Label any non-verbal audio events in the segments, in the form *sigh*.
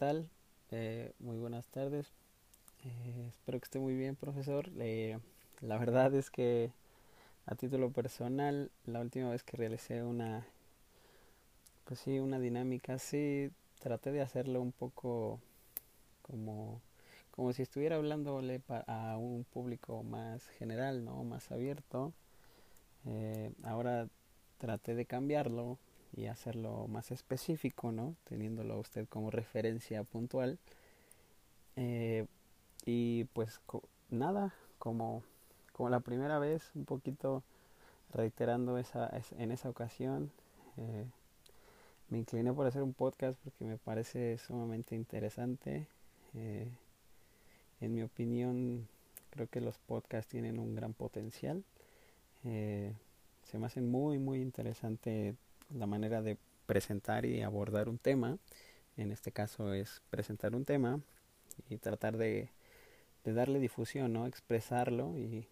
Hola, ¿qué tal? Eh, muy buenas tardes. Eh, espero que esté muy bien, profesor. Eh, la verdad es que a título personal, la última vez que realicé una, pues sí, una dinámica así, traté de hacerlo un poco como, como si estuviera hablándole a un público más general, ¿no? Más abierto. ahora traté de cambiarlo y hacerlo más específico, ¿no? Teniéndolo usted como referencia puntual. Eh, y pues nada, como, como la primera vez, un poquito reiterando esa, en esa ocasión, eh, me incliné por hacer un podcast porque me parece sumamente interesante. Eh, en mi opinión, creo que los podcasts tienen un gran potencial. se me hacen muy, muy interesante la manera de presentar y abordar un tema. En este caso es presentar un tema y tratar de, de darle difusión, ¿no? Expresarlo y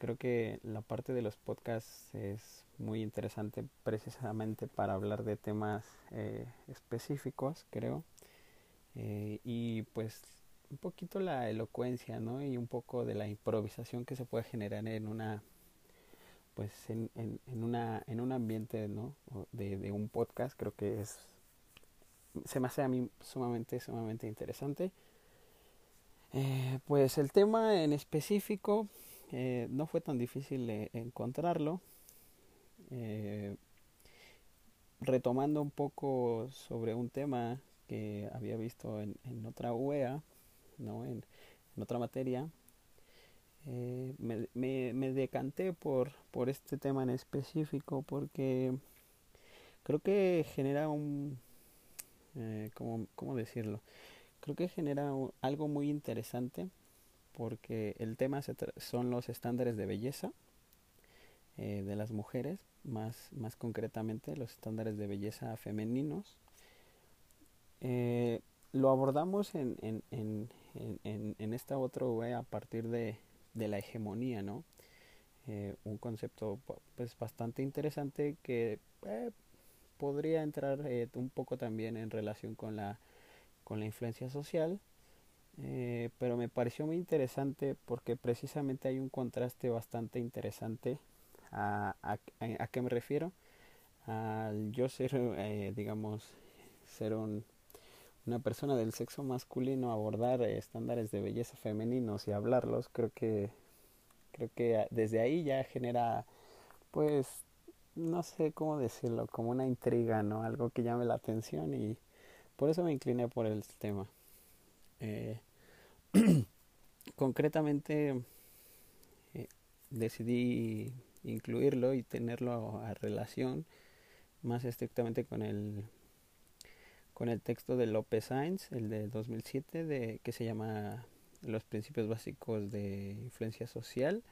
creo que la parte de los podcasts es muy interesante precisamente para hablar de temas eh, específicos, creo. Eh, y pues un poquito la elocuencia, ¿no? Y un poco de la improvisación que se puede generar en una pues en, en, en, una, en un ambiente ¿no? de, de, un podcast creo que es se me hace a mí sumamente sumamente interesante. Eh, pues el tema en específico eh, no fue tan difícil encontrarlo. Eh, retomando un poco sobre un tema que había visto en, en otra UEA no en, otra materia me, me, me, decanté por, por este tema en específico porque creo que genera un, eh, ¿cómo, ¿cómo, decirlo? Creo que genera algo muy interesante porque el tema son los estándares de belleza eh, de las mujeres, más, más concretamente los estándares de belleza femeninos. Eh, lo abordamos en, en, en, en, en esta otra web a partir de, de la hegemonía, ¿no? Eh, un concepto pues bastante interesante que eh, podría entrar eh, un poco también en relación con la con la influencia social pero me pareció muy interesante porque precisamente hay un contraste bastante interesante a, a, a qué me refiero. Al yo ser digamos ser un, una persona del sexo masculino abordar estándares de belleza femeninos y hablarlos, creo que creo que desde ahí ya genera pues no sé cómo decirlo, como una intriga, ¿no? Algo que llame la atención y por eso me incliné por el tema. Eh, *clears throat* concretamente eh, decidí incluirlo y tenerlo a relación más estrictamente con el con el texto de López Sainz, el de 2007, de, que se llama Los principios básicos de influencia social,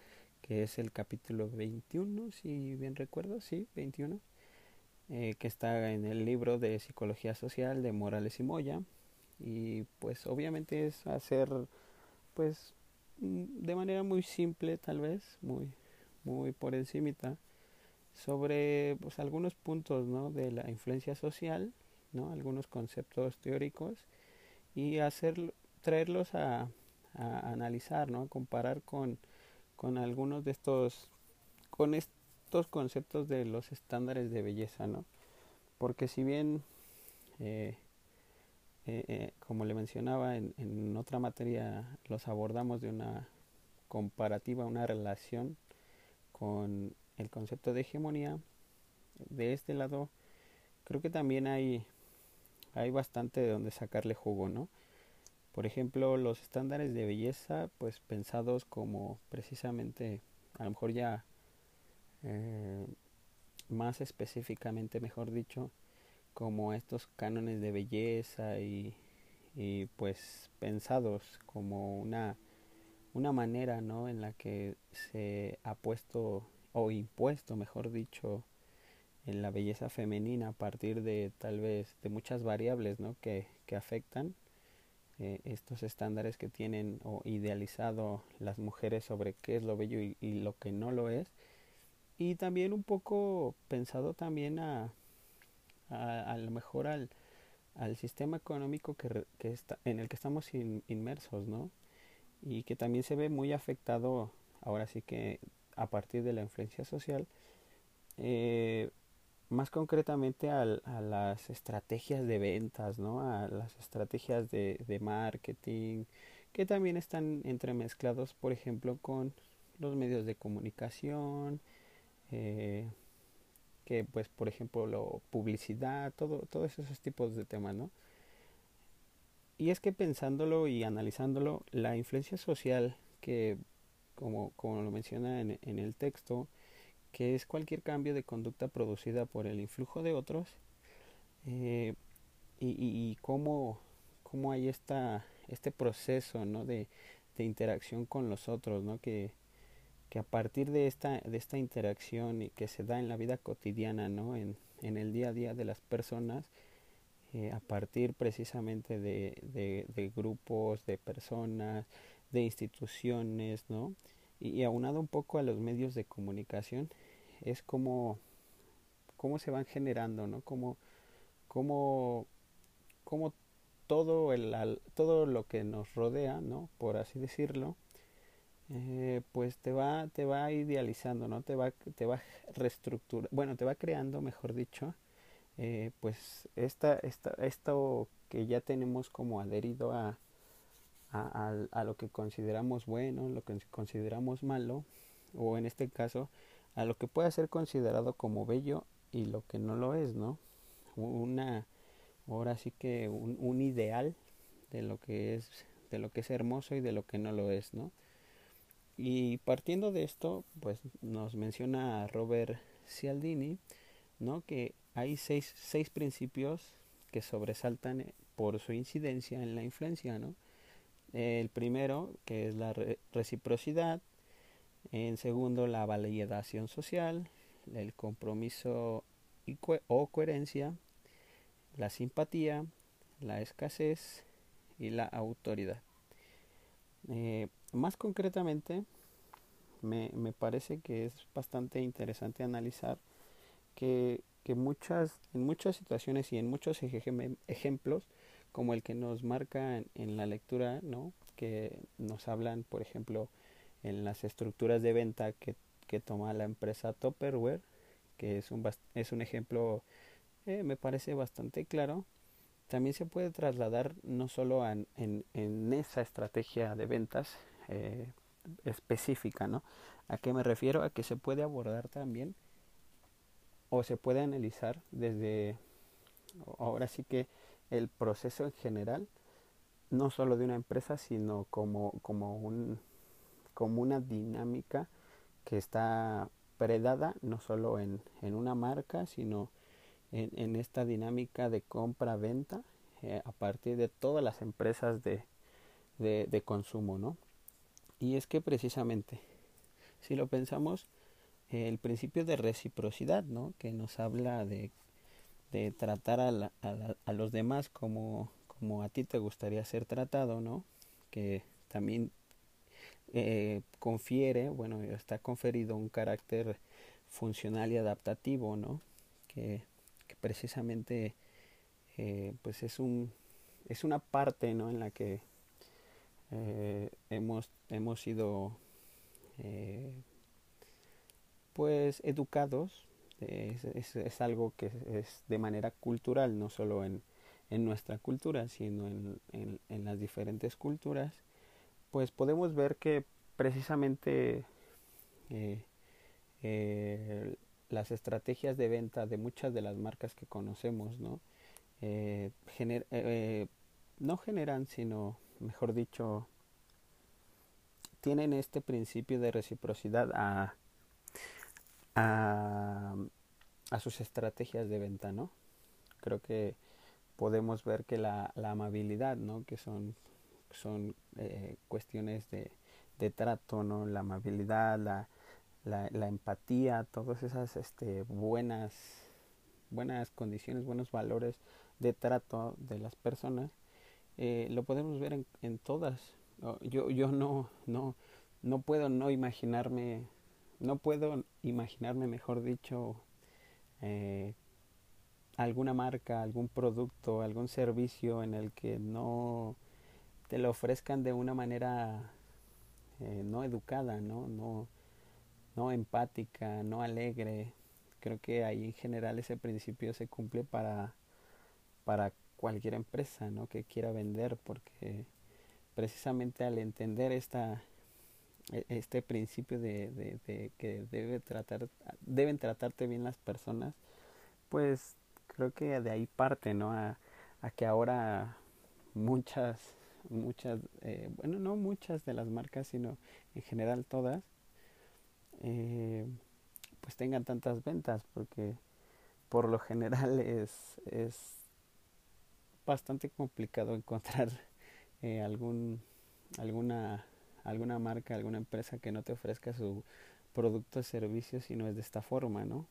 que es el capítulo 21, si bien recuerdo, sí, 21, eh, que está en el libro de Psicología Social de Morales y Moya. Y pues obviamente es hacer, pues, mm, de manera muy simple tal vez, muy, muy por encimita, sobre pues, algunos puntos ¿no? de la influencia social ¿no? algunos conceptos teóricos y hacer, traerlos a, a analizar, ¿no? a comparar con, con algunos de estos, con estos conceptos de los estándares de belleza, ¿no? Porque si bien, eh, eh, eh, como le mencionaba, en, en otra materia los abordamos de una comparativa, una relación con el concepto de hegemonía, de este lado creo que también hay hay bastante de donde sacarle jugo, ¿no? Por ejemplo, los estándares de belleza, pues pensados como precisamente, a lo mejor ya eh, más específicamente, mejor dicho, como estos cánones de belleza y, y pues pensados como una, una manera, ¿no? En la que se ha puesto o impuesto, mejor dicho, en la belleza femenina a partir de tal vez de muchas variables ¿no? que, que afectan eh, estos estándares que tienen o idealizado las mujeres sobre qué es lo bello y, lo que no lo es y también un poco pensado también a a, a lo mejor al, al sistema económico que, que está, en el que estamos inmersos, ¿no? Y que también se ve muy afectado, ahora sí que a partir de la influencia social, eh, más concretamente a, a, las estrategias de ventas, ¿no? A las estrategias de, de marketing, que también están entremezclados, por ejemplo, con los medios de comunicación, eh, que pues por ejemplo lo publicidad, todo, todos esos tipos de temas, ¿no? Y es que pensándolo y analizándolo, la influencia social que, como, como lo menciona en, en el texto, que es cualquier cambio de conducta producida por el influjo de otros, eh, y, cómo, cómo, hay esta, este proceso ¿no? de, de interacción con los otros, ¿no? que, que a partir de esta, de esta interacción que se da en la vida cotidiana, ¿no? en, en el día a día de las personas, eh, a partir precisamente de, de, de, grupos, de personas, de instituciones, ¿no? Y, y, aunado un poco a los medios de comunicación, es como cómo se van generando, ¿no? Como, como, como todo, el, todo lo que nos rodea, ¿no? Por así decirlo, eh, pues te va te va idealizando no te va te va reestructura bueno te va creando mejor dicho eh, pues esta, esta esto que ya tenemos como adherido a, a, a, lo que consideramos bueno lo que consideramos malo o en este caso a lo que puede ser considerado como bello y lo que no lo es no una ahora sí que un, un ideal de lo que es de lo que es hermoso y de lo que no lo es no y partiendo de esto, pues nos menciona Robert Cialdini, ¿no? que hay seis, seis principios que sobresaltan por su incidencia en la influencia. ¿no? El primero, que es la re reciprocidad, en segundo, la validación social, el compromiso o coherencia, la simpatía, la escasez y la autoridad. Eh, más concretamente, me, me, parece que es bastante interesante analizar que, que muchas, en muchas situaciones y en muchos ejemplos, como el que nos marca en, en, la lectura, ¿no? que nos hablan, por ejemplo, en las estructuras de venta que, que toma la empresa Topperware, que es un, es un ejemplo, eh, me parece bastante claro, también se puede trasladar no solo en, en, esa estrategia de ventas, eh, específica, ¿no? ¿A qué me refiero? A que se puede abordar también o se puede analizar desde ahora sí que el proceso en general, no solo de una empresa, sino como, como, un, como una dinámica que está predada no solo en, en una marca, sino en, esta dinámica de compra-venta eh, a partir de todas las empresas de, de, consumo, ¿no? Y es que precisamente, si lo pensamos, el principio de reciprocidad, ¿no? Que nos habla de, de tratar a, a, la, a, los demás como, como a ti te gustaría ser tratado, ¿no? Que también eh, confiere, bueno, está conferido un carácter funcional y adaptativo, ¿no? Que, precisamente, eh, pues es un, es una parte, ¿no? En la que eh, hemos, hemos sido pues educados es, es, es, algo que es de manera cultural no solo en, en nuestra cultura sino en, en, en, las diferentes culturas pues podemos ver que precisamente eh, eh, las estrategias de venta de muchas de las marcas que conocemos no eh, gener no generan sino mejor dicho, tienen este principio de reciprocidad a, a, a sus estrategias de venta, ¿no? Creo que podemos ver que la, la amabilidad, ¿no? Que son, son eh, cuestiones de, de trato, ¿no? La amabilidad, la, la, empatía, todas esas este, buenas, buenas condiciones, buenos valores de trato de las personas eh, lo podemos ver en, en todas. Yo, yo no, no, no puedo no imaginarme, no puedo imaginarme, mejor dicho, eh, alguna marca, algún producto, algún servicio en el que no te lo ofrezcan de una manera eh, no educada, ¿no? No, no empática, no alegre. Creo que ahí en general ese principio se cumple para, para cualquier empresa ¿no? que quiera vender, porque precisamente al entender esta, e, este principio de, de, que debe tratar, deben tratarte bien las personas, pues creo que de ahí parte, ¿no? A, a que ahora muchas, muchas, eh, bueno, no muchas de las marcas, sino en general todas, eh, pues tengan tantas ventas, porque por lo general *laughs* es, es bastante complicado encontrar *laughs* eh, algún, alguna, alguna marca, alguna empresa que no te ofrezca su producto o servicio si no es de esta forma, ¿no?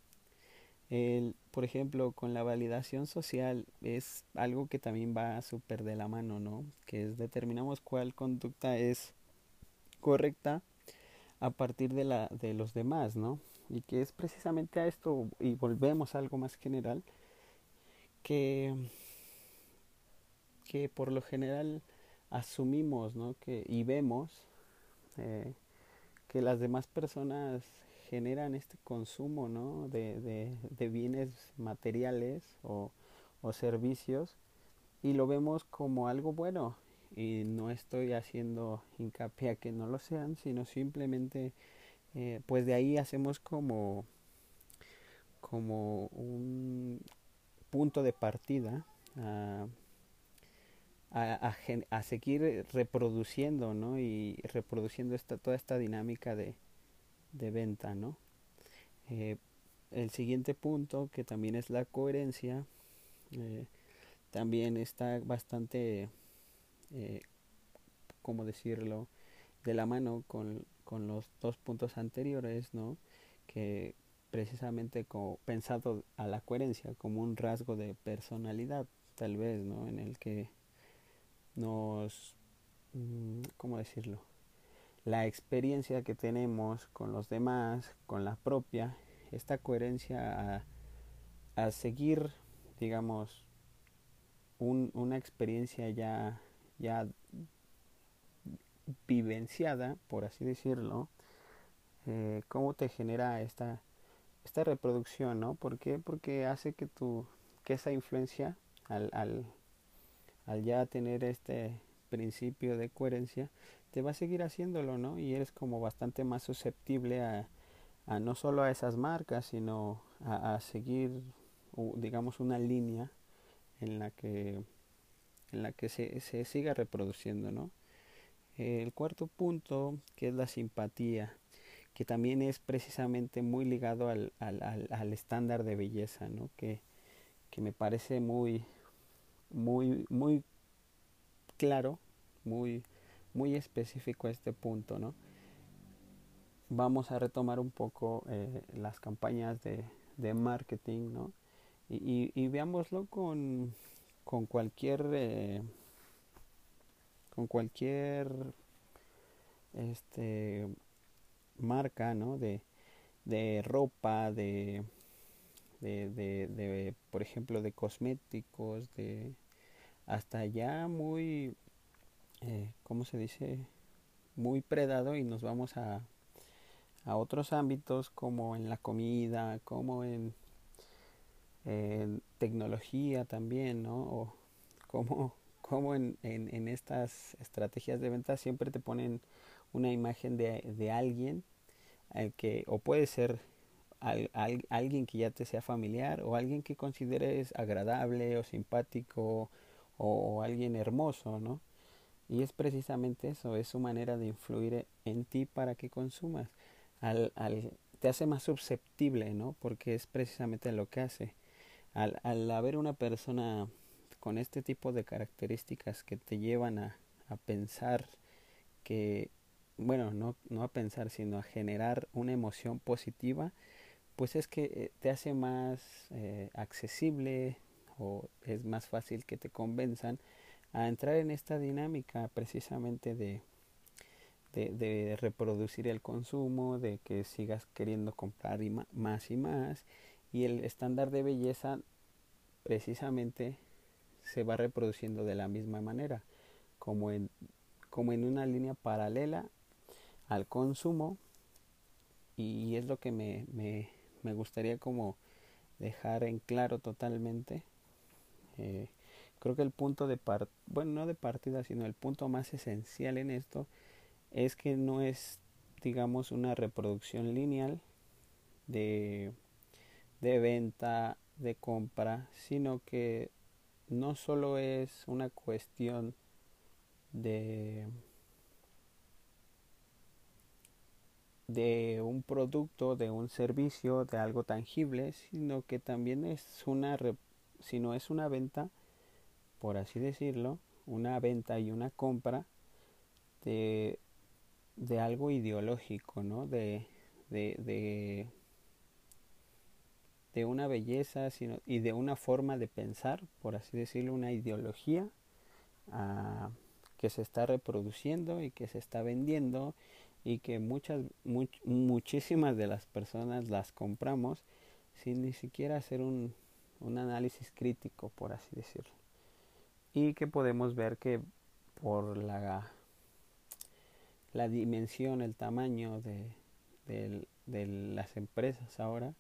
El, por ejemplo, con la validación social es algo que también va súper de la mano, ¿no? Que es determinamos cuál conducta es correcta a partir de, la, de los demás, ¿no? Y que es precisamente a esto, y volvemos a algo más general, que, que por lo general asumimos, ¿no? Que, y vemos eh, que las demás personas generan este consumo ¿no? de, de, bienes materiales o, servicios y lo vemos como algo bueno y no estoy haciendo hincapié a que no lo sean sino simplemente eh, pues de ahí hacemos como como un punto de partida a, a, a, seguir reproduciendo ¿no? y reproduciendo esta, toda esta dinámica de, de venta, ¿no? Eh, el siguiente punto, que también es la coherencia, eh, también está bastante, eh, ¿cómo decirlo?, de la mano con, con, los dos puntos anteriores, ¿no? Que precisamente como pensado a la coherencia como un rasgo de personalidad, tal vez, ¿no? En el que nos, mm, ¿cómo decirlo?, la experiencia que tenemos con los demás, con la propia, esta coherencia a, seguir, digamos, un, una experiencia ya, ya vivenciada, por así decirlo, eh, cómo te genera esta, esta reproducción, ¿no? ¿Por qué? Porque hace que tu, que esa influencia, al, al, al ya tener este principio de coherencia, te va a seguir haciéndolo, ¿no? Y eres como bastante más susceptible a, a no solo a esas marcas, sino a, a, seguir, digamos, una línea en la que, en la que se, se siga reproduciendo, ¿no? El cuarto punto, que es la simpatía, que también es precisamente muy ligado al, al, al, al estándar de belleza, ¿no? Que, que me parece muy, muy, muy claro, muy, muy específico este punto, ¿no? Vamos a retomar un poco eh, las campañas de, de, marketing, ¿no? Y, y, y veámoslo con, con cualquier eh, con cualquier este marca, ¿no? De, de ropa, de, de, de, de, por ejemplo, de cosméticos, de hasta ya muy eh, ¿cómo se dice? Muy predado y nos vamos a, a otros ámbitos como en la comida, como en, tecnología también, ¿no? O como, *laughs* como en, en, en, estas estrategias de venta siempre te ponen una imagen de, de alguien eh, que o puede ser al, al, alguien que ya te sea familiar o alguien que consideres agradable o simpático o, o alguien hermoso, ¿no? Y es precisamente eso, es su manera de influir en ti para que consumas. Al, al, te hace más susceptible, ¿no? Porque es precisamente lo que hace. Al, al haber una persona con este tipo de características que te llevan a, a pensar que, bueno, no, no a pensar, sino a generar una emoción positiva, pues es que eh, te hace más eh, accesible o es más fácil que te convenzan a entrar en esta dinámica precisamente de, de, reproducir el consumo, de que sigas queriendo comprar más y más, y el estándar de belleza precisamente se va reproduciendo de la misma manera, como en, como en una línea paralela al consumo y es lo que me, me, me gustaría como dejar en claro totalmente. Eh, creo que el punto de part bueno no de partida sino el punto más esencial en esto es que no es digamos una reproducción lineal de, de venta de compra sino que no solo es una cuestión de de un producto, de un servicio, de algo tangible, sino que también es una sino es una venta, por así decirlo, una venta y una compra de, de algo ideológico, ¿no? De, de, de, de una belleza sino, y de una forma de pensar, por así decirlo, una ideología ah, que se está reproduciendo y que se está vendiendo y que muchas muchísimas de las personas las compramos sin ni siquiera hacer un, un análisis crítico por así decirlo y que podemos ver que por la la dimensión el tamaño de, de, las empresas ahora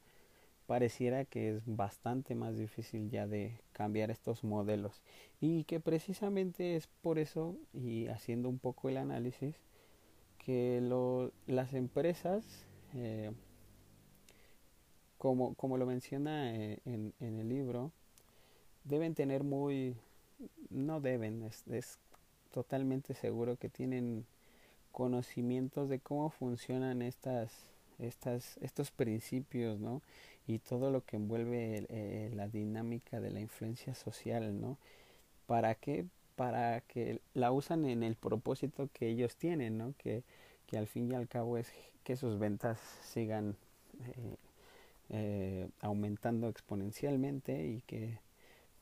pareciera que es bastante más difícil ya de cambiar estos modelos. Y que precisamente es por eso y haciendo un poco el análisis que lo, las empresas, eh, como, como lo menciona eh, en, en, el libro, deben tener muy, no deben, es, es totalmente seguro que tienen conocimientos de cómo funcionan estas, estas, estos principios, ¿no? Y todo lo que envuelve eh, la dinámica de la influencia social, ¿no? ¿Para qué? Para que la usan en el propósito que ellos tienen, ¿no? Que que al fin y al cabo es que sus ventas sigan eh, eh, aumentando exponencialmente y que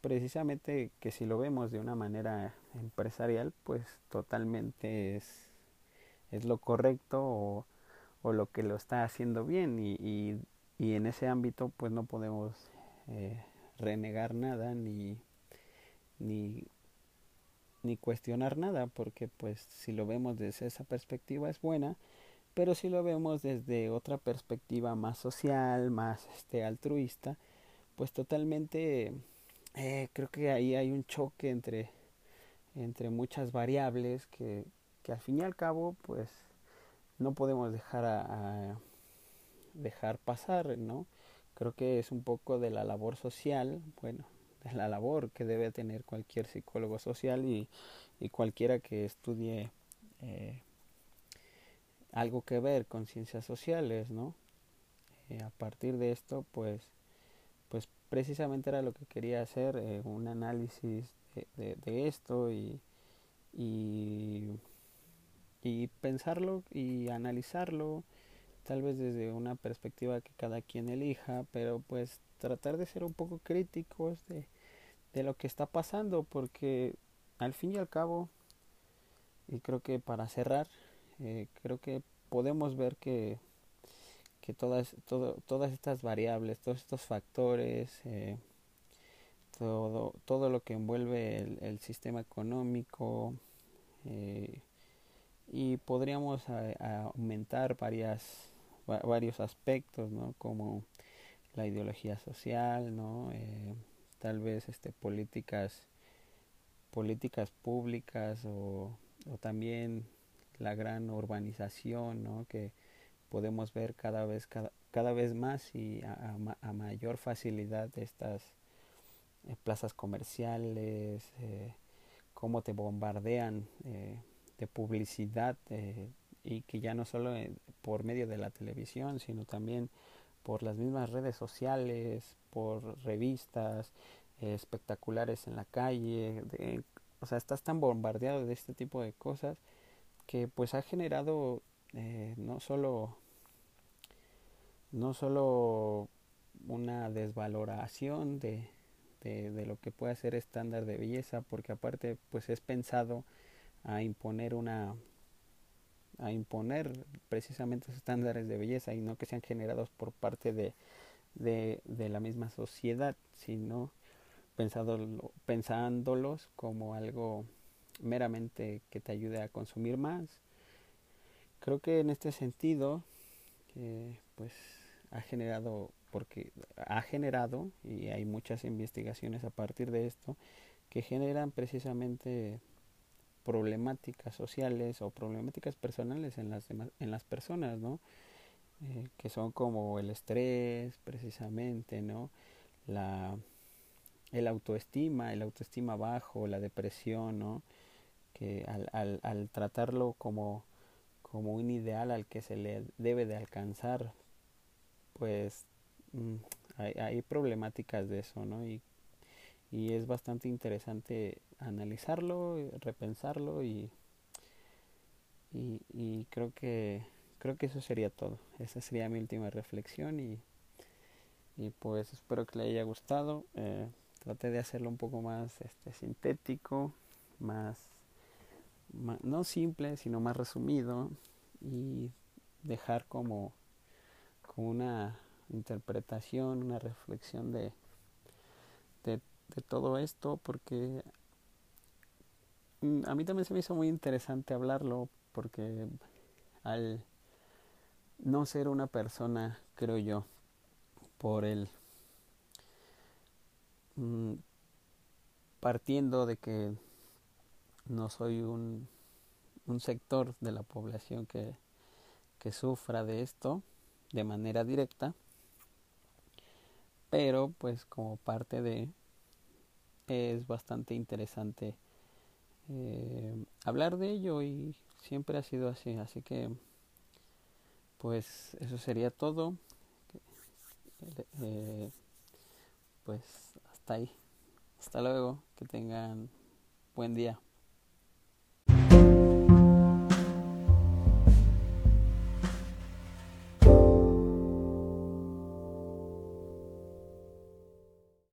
precisamente que si lo vemos de una manera empresarial pues totalmente es, es lo correcto o, o, lo que lo está haciendo bien y, y, en ese ámbito pues no podemos eh, renegar nada ni, ni ni cuestionar nada, porque pues si lo vemos desde esa perspectiva es buena, pero si lo vemos desde otra perspectiva más social, más este altruista, pues totalmente eh, creo que ahí hay un choque entre entre muchas variables que, que al fin y al cabo pues no podemos dejar a, dejar pasar, ¿no? Creo que es un poco de la labor social, bueno, la labor que debe tener cualquier psicólogo social y, y cualquiera que estudie eh, algo que ver con ciencias sociales, ¿no? Eh, a partir de esto, pues precisamente era lo que quería hacer, eh, un análisis de, esto y, y, y pensarlo y analizarlo, tal vez desde una perspectiva que cada quien elija, pero pues tratar de ser un poco críticos de, de lo que está pasando, porque al fin y al cabo, y creo que para cerrar, eh, creo que podemos ver que, que todas, todas estas variables, todos estos factores, eh, todo, todo lo que envuelve el, sistema económico, eh, y podríamos a aumentar varias, varios aspectos, ¿no? como la ideología social, ¿no? Eh, tal vez este políticas políticas públicas o, o también la gran urbanización ¿no? que podemos ver cada vez cada, cada vez más y a, a, mayor facilidad estas eh, plazas comerciales eh, cómo te bombardean eh, de publicidad y que ya no solo por medio de la televisión sino también por las mismas redes sociales, por revistas espectaculares en la calle, de, o sea, estás tan bombardeado de este tipo de cosas que pues ha generado no solo no solo una desvaloración de, de, de, lo que puede ser estándar de belleza porque aparte pues es pensado a imponer una a imponer precisamente estándares de belleza y no que sean generados por parte de, de, de la misma sociedad, sino pensándolo, pensándolos como algo meramente que te ayude a consumir más. Creo que en este sentido, eh, pues ha generado, porque ha generado, y hay muchas investigaciones a partir de esto, que generan precisamente problemáticas sociales o problemáticas personales en las, en las personas, ¿no? Eh, que son como el estrés, precisamente, ¿no? La, el autoestima, el autoestima bajo, la depresión, ¿no? Que al, al, al tratarlo como, como un ideal al que se le debe de alcanzar, pues mm, hay, problemáticas de eso, ¿no? Y, y es bastante interesante analizarlo, repensarlo y, y, y creo que creo que eso sería todo. Esa sería mi última reflexión y, y pues espero que le haya gustado. Eh, traté de hacerlo un poco más este, sintético, más, más, no simple, sino más resumido y dejar como, una interpretación, una reflexión de, de, todo esto porque a mí también se me hizo muy interesante hablarlo porque al no ser una persona, creo yo, por el mm, partiendo de que no soy un, un sector de la población que, que sufra de esto de manera directa, pero pues como parte de es bastante interesante eh, hablar de ello y siempre ha sido así, así que pues eso sería todo. Eh, pues hasta ahí. Hasta luego. Que tengan buen día.